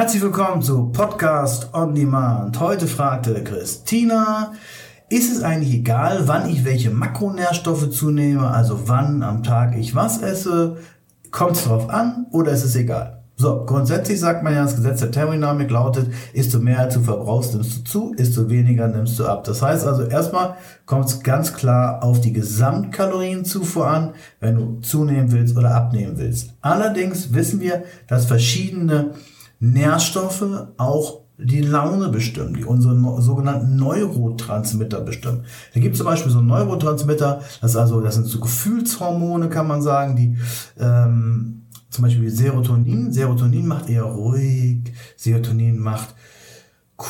Herzlich willkommen zu Podcast on Demand. Heute fragte Christina, ist es eigentlich egal, wann ich welche Makronährstoffe zunehme, also wann am Tag ich was esse? Kommt es darauf an oder ist es egal? So, grundsätzlich sagt man ja, das Gesetz der Thermodynamik lautet, isst du mehr als du verbrauchst, nimmst du zu, isst du weniger, nimmst du ab. Das heißt also, erstmal kommt es ganz klar auf die Gesamtkalorienzufuhr an, wenn du zunehmen willst oder abnehmen willst. Allerdings wissen wir, dass verschiedene Nährstoffe auch die Laune bestimmen, die unsere sogenannten Neurotransmitter bestimmen. Da gibt es zum Beispiel so einen Neurotransmitter, das, also, das sind so Gefühlshormone, kann man sagen, die ähm, zum Beispiel Serotonin. Serotonin macht eher ruhig. Serotonin macht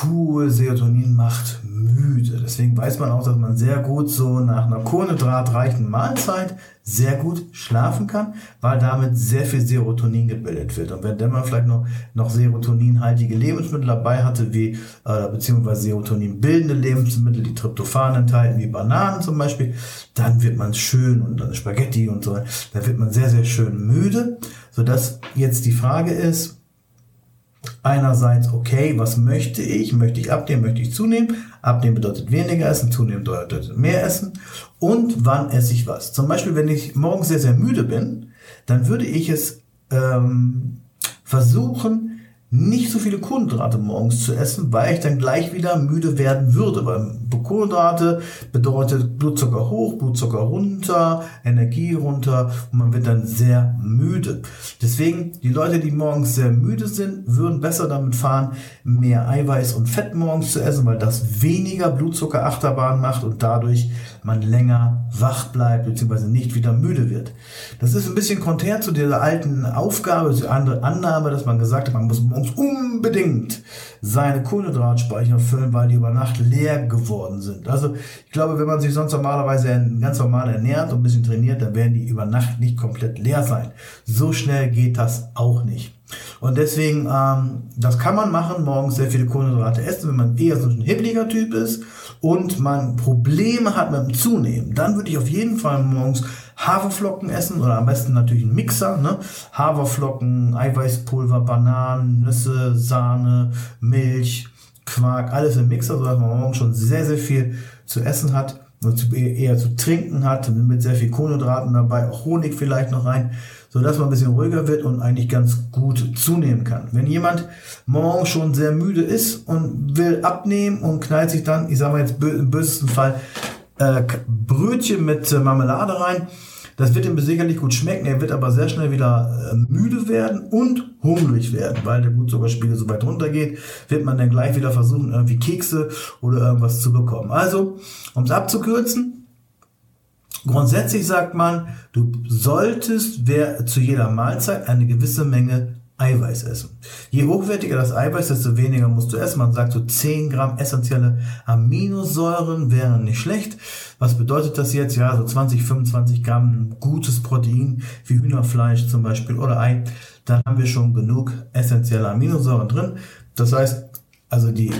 cool. Serotonin macht müde. Deswegen weiß man auch, dass man sehr gut so nach einer kohlenhydratreichen Mahlzeit sehr gut schlafen kann, weil damit sehr viel Serotonin gebildet wird. Und wenn man vielleicht noch, noch serotoninhaltige Lebensmittel dabei hatte, wie äh, beziehungsweise Serotonin bildende Lebensmittel, die Tryptophan enthalten, wie Bananen zum Beispiel, dann wird man schön und dann Spaghetti und so, da wird man sehr, sehr schön müde, sodass jetzt die Frage ist, einerseits, okay, was möchte ich? Möchte ich abnehmen? Möchte ich zunehmen? Abnehmen bedeutet weniger essen, zunehmen bedeutet mehr essen. Und wann esse ich was? Zum Beispiel, wenn ich morgens sehr, sehr müde bin, dann würde ich es ähm, versuchen, nicht so viele Kohlenhydrate morgens zu essen, weil ich dann gleich wieder müde werden würde. Weil Kohlenhydrate bedeutet Blutzucker hoch, Blutzucker runter, Energie runter und man wird dann sehr müde. Deswegen, die Leute, die morgens sehr müde sind, würden besser damit fahren, mehr Eiweiß und Fett morgens zu essen, weil das weniger Blutzuckerachterbahn macht und dadurch man länger wach bleibt bzw. nicht wieder müde wird. Das ist ein bisschen konträr zu dieser alten Aufgabe, zu andere Annahme, dass man gesagt hat, man muss morgens unbedingt seine Kohlenhydratspeicher füllen, weil die über Nacht leer geworden sind. Also ich glaube, wenn man sich sonst normalerweise ganz normal ernährt und ein bisschen trainiert, dann werden die über Nacht nicht komplett leer sein. So schnell geht das auch nicht. Und deswegen, ähm, das kann man machen, morgens sehr viele Kohlenhydrate essen, wenn man eher so ein hibbeliger Typ ist und man Probleme hat mit dem Zunehmen. Dann würde ich auf jeden Fall morgens Haferflocken essen oder am besten natürlich einen Mixer. Ne? Haferflocken, Eiweißpulver, Bananen, Nüsse, Sahne, Milch, Quark, alles im Mixer, sodass man morgens schon sehr, sehr viel zu essen hat und eher zu trinken hat, mit sehr viel Kohlenhydraten dabei, auch Honig vielleicht noch rein so dass man ein bisschen ruhiger wird und eigentlich ganz gut zunehmen kann. Wenn jemand morgen schon sehr müde ist und will abnehmen und knallt sich dann, ich sage mal jetzt im bösesten Fall, äh, Brötchen mit Marmelade rein, das wird ihm sicherlich gut schmecken, er wird aber sehr schnell wieder äh, müde werden und hungrig werden, weil der Blutzuckerspiegel so weit runtergeht, wird man dann gleich wieder versuchen, irgendwie Kekse oder irgendwas zu bekommen. Also, um es abzukürzen, Grundsätzlich sagt man, du solltest wer, zu jeder Mahlzeit eine gewisse Menge Eiweiß essen. Je hochwertiger das Eiweiß, desto weniger musst du essen. Man sagt so 10 Gramm essentielle Aminosäuren wären nicht schlecht. Was bedeutet das jetzt? Ja, so 20, 25 Gramm gutes Protein wie Hühnerfleisch zum Beispiel oder Ei. Dann haben wir schon genug essentielle Aminosäuren drin. Das heißt, also die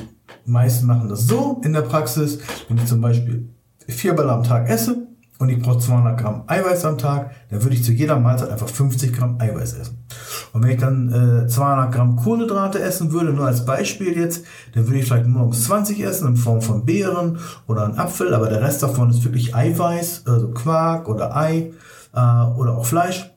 meisten machen das so in der Praxis, wenn ich zum Beispiel viermal am Tag esse, und ich brauche 200 Gramm Eiweiß am Tag, dann würde ich zu jeder Mahlzeit einfach 50 Gramm Eiweiß essen. Und wenn ich dann äh, 200 Gramm Kohlenhydrate essen würde, nur als Beispiel jetzt, dann würde ich vielleicht morgens 20 essen in Form von Beeren oder einen Apfel, aber der Rest davon ist wirklich Eiweiß, also Quark oder Ei äh, oder auch Fleisch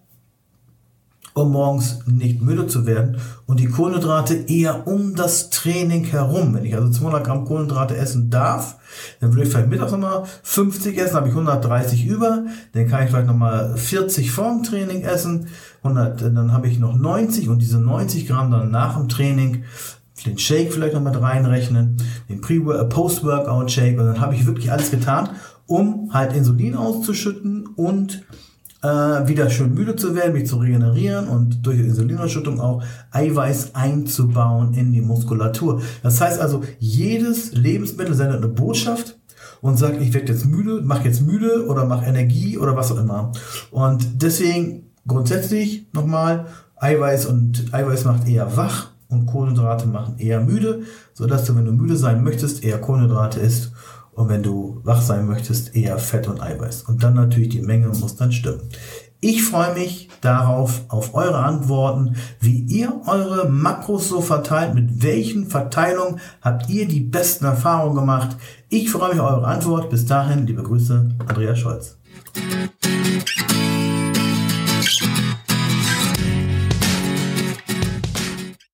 um morgens nicht müde zu werden und die Kohlenhydrate eher um das Training herum. Wenn ich also 200 Gramm Kohlenhydrate essen darf, dann würde ich vielleicht mittags nochmal 50 essen, habe ich 130 über, dann kann ich vielleicht nochmal 40 vorm Training essen, 100, dann habe ich noch 90 und diese 90 Gramm dann nach dem Training den Shake vielleicht noch mit reinrechnen, den äh, Post-Workout-Shake und dann habe ich wirklich alles getan, um halt Insulin auszuschütten und äh, wieder schön müde zu werden, mich zu regenerieren und durch Insulinausschüttung auch Eiweiß einzubauen in die Muskulatur. Das heißt also, jedes Lebensmittel sendet eine Botschaft und sagt, ich werde jetzt müde, mach jetzt müde oder mach Energie oder was auch immer. Und deswegen grundsätzlich nochmal, Eiweiß und Eiweiß macht eher wach und Kohlenhydrate machen eher müde, sodass du, wenn du müde sein möchtest, eher Kohlenhydrate isst und wenn du wach sein möchtest, eher Fett und Eiweiß. Und dann natürlich die Menge muss dann stimmen. Ich freue mich darauf, auf eure Antworten, wie ihr eure Makros so verteilt, mit welchen Verteilungen habt ihr die besten Erfahrungen gemacht. Ich freue mich auf eure Antwort. Bis dahin, liebe Grüße, Andreas Scholz.